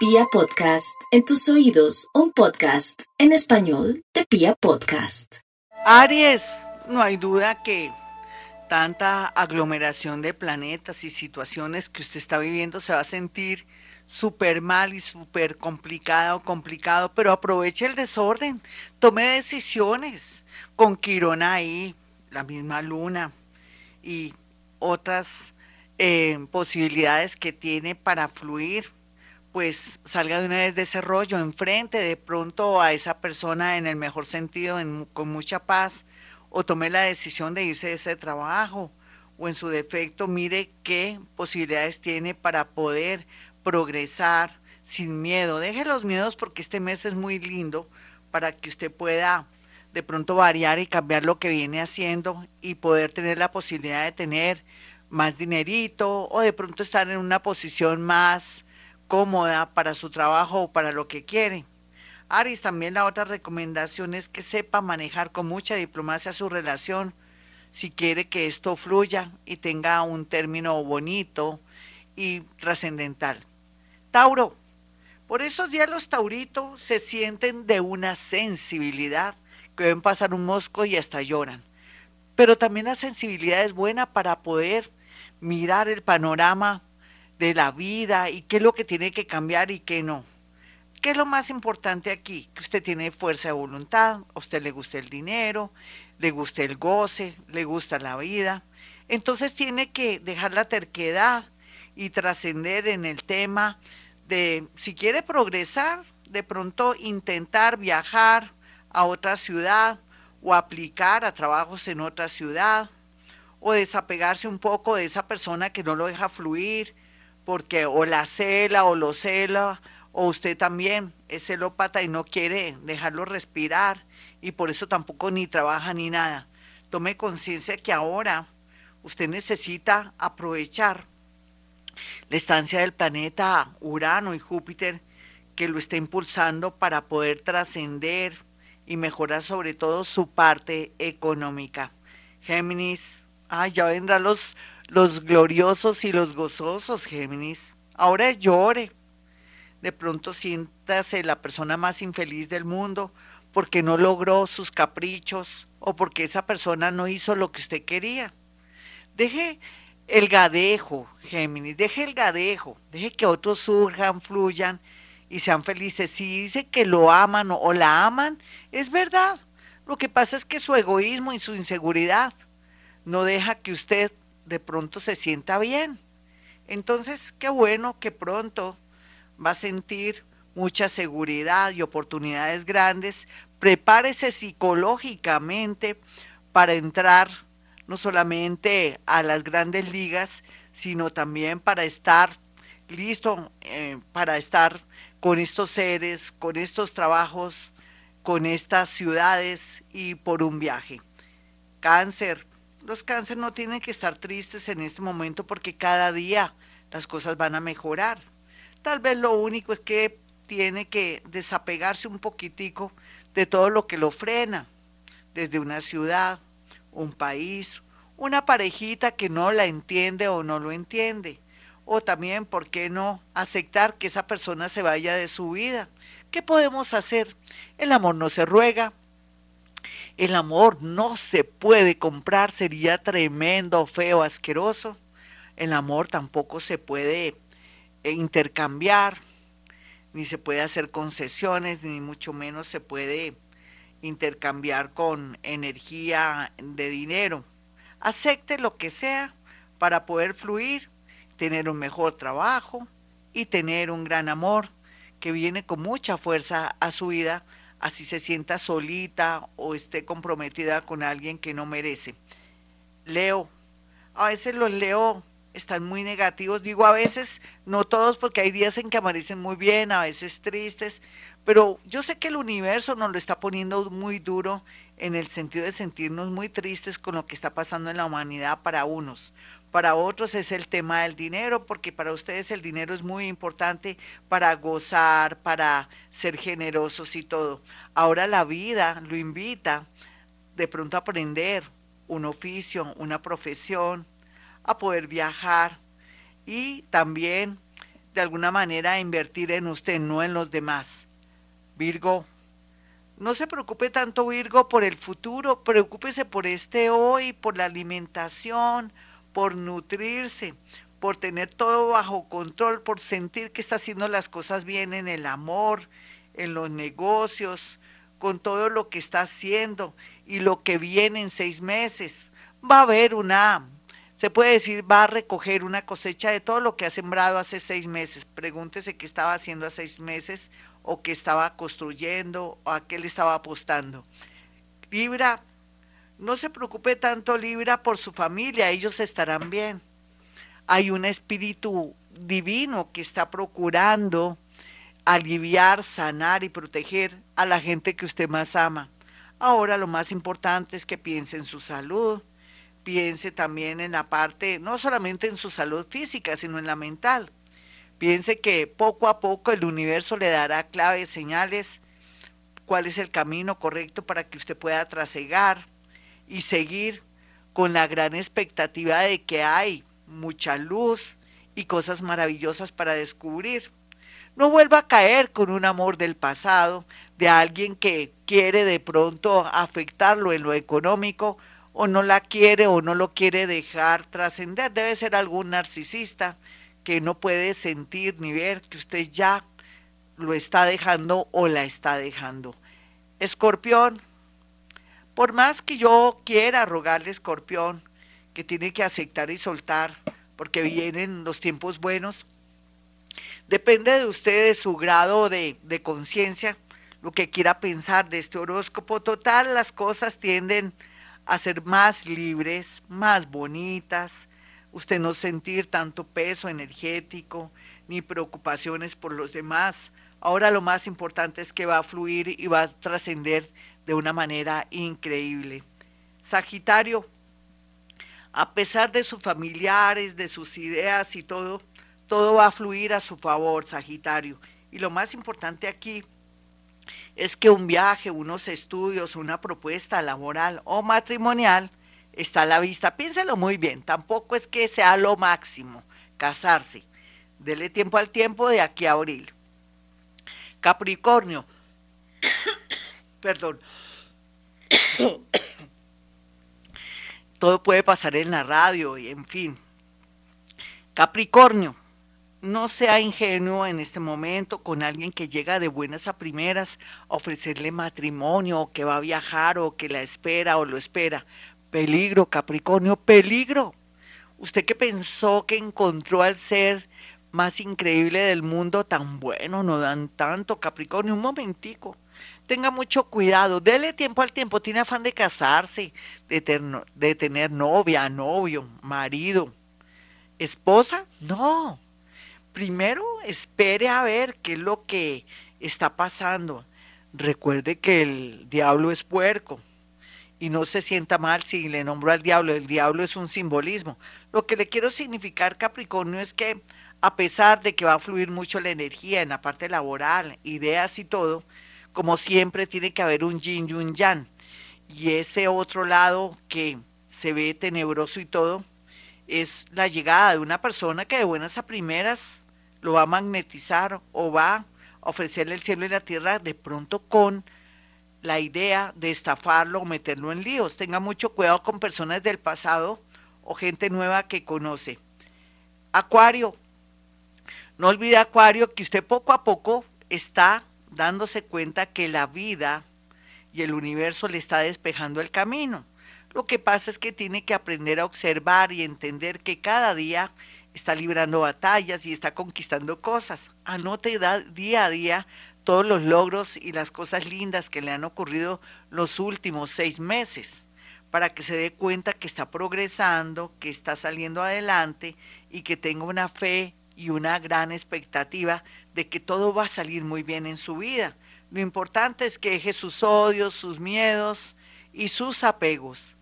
Pia Podcast, en tus oídos, un podcast en español de Pia Podcast. Aries, no hay duda que tanta aglomeración de planetas y situaciones que usted está viviendo se va a sentir súper mal y súper complicado, complicado, pero aproveche el desorden, tome decisiones con Quirón ahí, la misma luna y otras eh, posibilidades que tiene para fluir, pues salga de una vez de ese rollo, enfrente de pronto a esa persona en el mejor sentido, con mucha paz, o tome la decisión de irse de ese trabajo, o en su defecto mire qué posibilidades tiene para poder progresar sin miedo. Deje los miedos porque este mes es muy lindo para que usted pueda de pronto variar y cambiar lo que viene haciendo y poder tener la posibilidad de tener más dinerito o de pronto estar en una posición más cómoda para su trabajo o para lo que quiere. Aries, también la otra recomendación es que sepa manejar con mucha diplomacia su relación si quiere que esto fluya y tenga un término bonito y trascendental. Tauro, por esos días los tauritos se sienten de una sensibilidad que ven pasar un mosco y hasta lloran. Pero también la sensibilidad es buena para poder mirar el panorama de la vida y qué es lo que tiene que cambiar y qué no. ¿Qué es lo más importante aquí? Que usted tiene fuerza de voluntad, a usted le gusta el dinero, le gusta el goce, le gusta la vida. Entonces tiene que dejar la terquedad y trascender en el tema de si quiere progresar, de pronto intentar viajar a otra ciudad o aplicar a trabajos en otra ciudad o desapegarse un poco de esa persona que no lo deja fluir porque o la cela o lo cela o usted también es celópata y no quiere dejarlo respirar y por eso tampoco ni trabaja ni nada. Tome conciencia que ahora usted necesita aprovechar la estancia del planeta Urano y Júpiter que lo está impulsando para poder trascender y mejorar sobre todo su parte económica. Géminis, ay, ya vendrán los, los gloriosos y los gozosos, Géminis. Ahora llore. De pronto siéntase la persona más infeliz del mundo porque no logró sus caprichos o porque esa persona no hizo lo que usted quería. Deje el gadejo, Géminis, deje el gadejo, deje que otros surjan, fluyan y sean felices. Si dice que lo aman o la aman, es verdad. Lo que pasa es que su egoísmo y su inseguridad no deja que usted de pronto se sienta bien. Entonces, qué bueno que pronto va a sentir mucha seguridad y oportunidades grandes. Prepárese psicológicamente para entrar no solamente a las grandes ligas, sino también para estar listo, eh, para estar con estos seres, con estos trabajos, con estas ciudades y por un viaje. Cáncer. Los cáncer no tienen que estar tristes en este momento porque cada día las cosas van a mejorar. Tal vez lo único es que tiene que desapegarse un poquitico de todo lo que lo frena, desde una ciudad, un país, una parejita que no la entiende o no lo entiende. O también, ¿por qué no aceptar que esa persona se vaya de su vida? ¿Qué podemos hacer? El amor no se ruega. El amor no se puede comprar, sería tremendo, feo, asqueroso. El amor tampoco se puede eh, intercambiar, ni se puede hacer concesiones, ni mucho menos se puede intercambiar con energía de dinero. Acepte lo que sea para poder fluir, tener un mejor trabajo y tener un gran amor que viene con mucha fuerza a su vida, así se sienta solita o esté comprometida con alguien que no merece. Leo, a veces los leo están muy negativos. Digo a veces, no todos, porque hay días en que amanecen muy bien, a veces tristes, pero yo sé que el universo nos lo está poniendo muy duro en el sentido de sentirnos muy tristes con lo que está pasando en la humanidad para unos. Para otros es el tema del dinero, porque para ustedes el dinero es muy importante para gozar, para ser generosos y todo. Ahora la vida lo invita de pronto a aprender un oficio, una profesión, a poder viajar y también de alguna manera invertir en usted, no en los demás. Virgo, no se preocupe tanto Virgo por el futuro, preocúpese por este hoy, por la alimentación, por nutrirse, por tener todo bajo control, por sentir que está haciendo las cosas bien en el amor, en los negocios, con todo lo que está haciendo y lo que viene en seis meses. Va a haber una, se puede decir, va a recoger una cosecha de todo lo que ha sembrado hace seis meses. Pregúntese qué estaba haciendo hace seis meses o qué estaba construyendo o a qué le estaba apostando. Libra, no se preocupe tanto Libra por su familia, ellos estarán bien. Hay un espíritu divino que está procurando aliviar, sanar y proteger a la gente que usted más ama. Ahora lo más importante es que piense en su salud, piense también en la parte, no solamente en su salud física, sino en la mental. Piense que poco a poco el universo le dará claves, señales, cuál es el camino correcto para que usted pueda trasegar y seguir con la gran expectativa de que hay mucha luz y cosas maravillosas para descubrir. No vuelva a caer con un amor del pasado, de alguien que quiere de pronto afectarlo en lo económico o no la quiere o no lo quiere dejar trascender. Debe ser algún narcisista que no puede sentir ni ver que usted ya lo está dejando o la está dejando. Escorpión, por más que yo quiera rogarle escorpión, que tiene que aceptar y soltar, porque vienen los tiempos buenos, Depende de usted, de su grado de, de conciencia, lo que quiera pensar de este horóscopo. Total, las cosas tienden a ser más libres, más bonitas, usted no sentir tanto peso energético ni preocupaciones por los demás. Ahora lo más importante es que va a fluir y va a trascender de una manera increíble. Sagitario, a pesar de sus familiares, de sus ideas y todo, todo va a fluir a su favor, Sagitario. Y lo más importante aquí es que un viaje, unos estudios, una propuesta laboral o matrimonial está a la vista. Piénselo muy bien, tampoco es que sea lo máximo casarse. Dele tiempo al tiempo de aquí a abril. Capricornio, perdón, todo puede pasar en la radio y en fin. Capricornio, no sea ingenuo en este momento con alguien que llega de buenas a primeras a ofrecerle matrimonio, o que va a viajar, o que la espera o lo espera. Peligro, Capricornio, peligro. Usted que pensó que encontró al ser más increíble del mundo, tan bueno, no dan tanto, Capricornio, un momentico. Tenga mucho cuidado, dele tiempo al tiempo, tiene afán de casarse, de, de tener novia, novio, marido, esposa, no primero espere a ver qué es lo que está pasando. Recuerde que el diablo es puerco y no se sienta mal si le nombro al diablo. El diablo es un simbolismo. Lo que le quiero significar, Capricornio, es que a pesar de que va a fluir mucho la energía en la parte laboral, ideas y todo, como siempre tiene que haber un yin y un yang. Y ese otro lado que se ve tenebroso y todo, es la llegada de una persona que de buenas a primeras lo va a magnetizar o va a ofrecerle el cielo y la tierra de pronto con la idea de estafarlo o meterlo en líos. Tenga mucho cuidado con personas del pasado o gente nueva que conoce. Acuario, no olvide Acuario que usted poco a poco está dándose cuenta que la vida y el universo le está despejando el camino. Lo que pasa es que tiene que aprender a observar y entender que cada día está librando batallas y está conquistando cosas. Anote día a día todos los logros y las cosas lindas que le han ocurrido los últimos seis meses para que se dé cuenta que está progresando, que está saliendo adelante y que tenga una fe y una gran expectativa de que todo va a salir muy bien en su vida. Lo importante es que deje sus odios, sus miedos y sus apegos.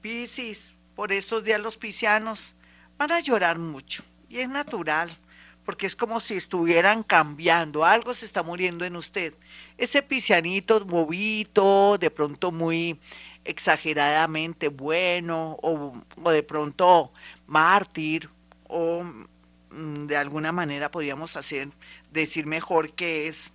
Piscis, por estos días los piscianos van a llorar mucho. Y es natural, porque es como si estuvieran cambiando, algo se está muriendo en usted. Ese piscianito bobito, de pronto muy exageradamente bueno, o, o de pronto mártir, o mm, de alguna manera podríamos hacer, decir mejor que es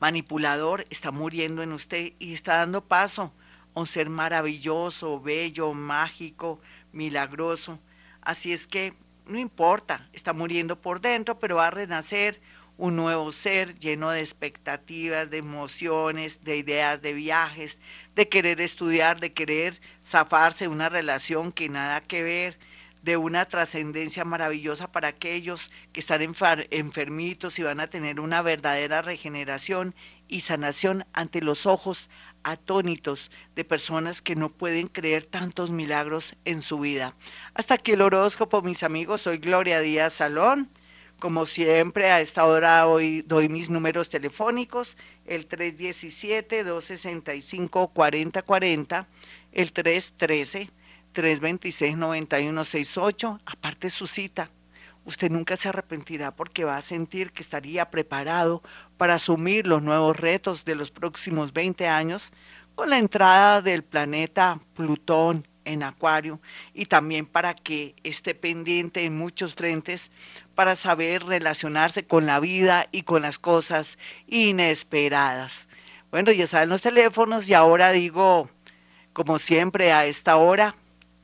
manipulador, está muriendo en usted y está dando paso a un ser maravilloso, bello, mágico, milagroso. Así es que no importa, está muriendo por dentro, pero va a renacer un nuevo ser lleno de expectativas, de emociones, de ideas, de viajes, de querer estudiar, de querer zafarse de una relación que nada que ver, de una trascendencia maravillosa para aquellos que están enfermitos y van a tener una verdadera regeneración y sanación ante los ojos atónitos de personas que no pueden creer tantos milagros en su vida. Hasta aquí el horóscopo, mis amigos. Soy Gloria Díaz Salón. Como siempre, a esta hora hoy doy mis números telefónicos, el 317-265-4040, el 313-326-9168, aparte su cita. Usted nunca se arrepentirá porque va a sentir que estaría preparado para asumir los nuevos retos de los próximos 20 años con la entrada del planeta Plutón en Acuario y también para que esté pendiente en muchos frentes para saber relacionarse con la vida y con las cosas inesperadas. Bueno, ya saben los teléfonos y ahora digo, como siempre a esta hora,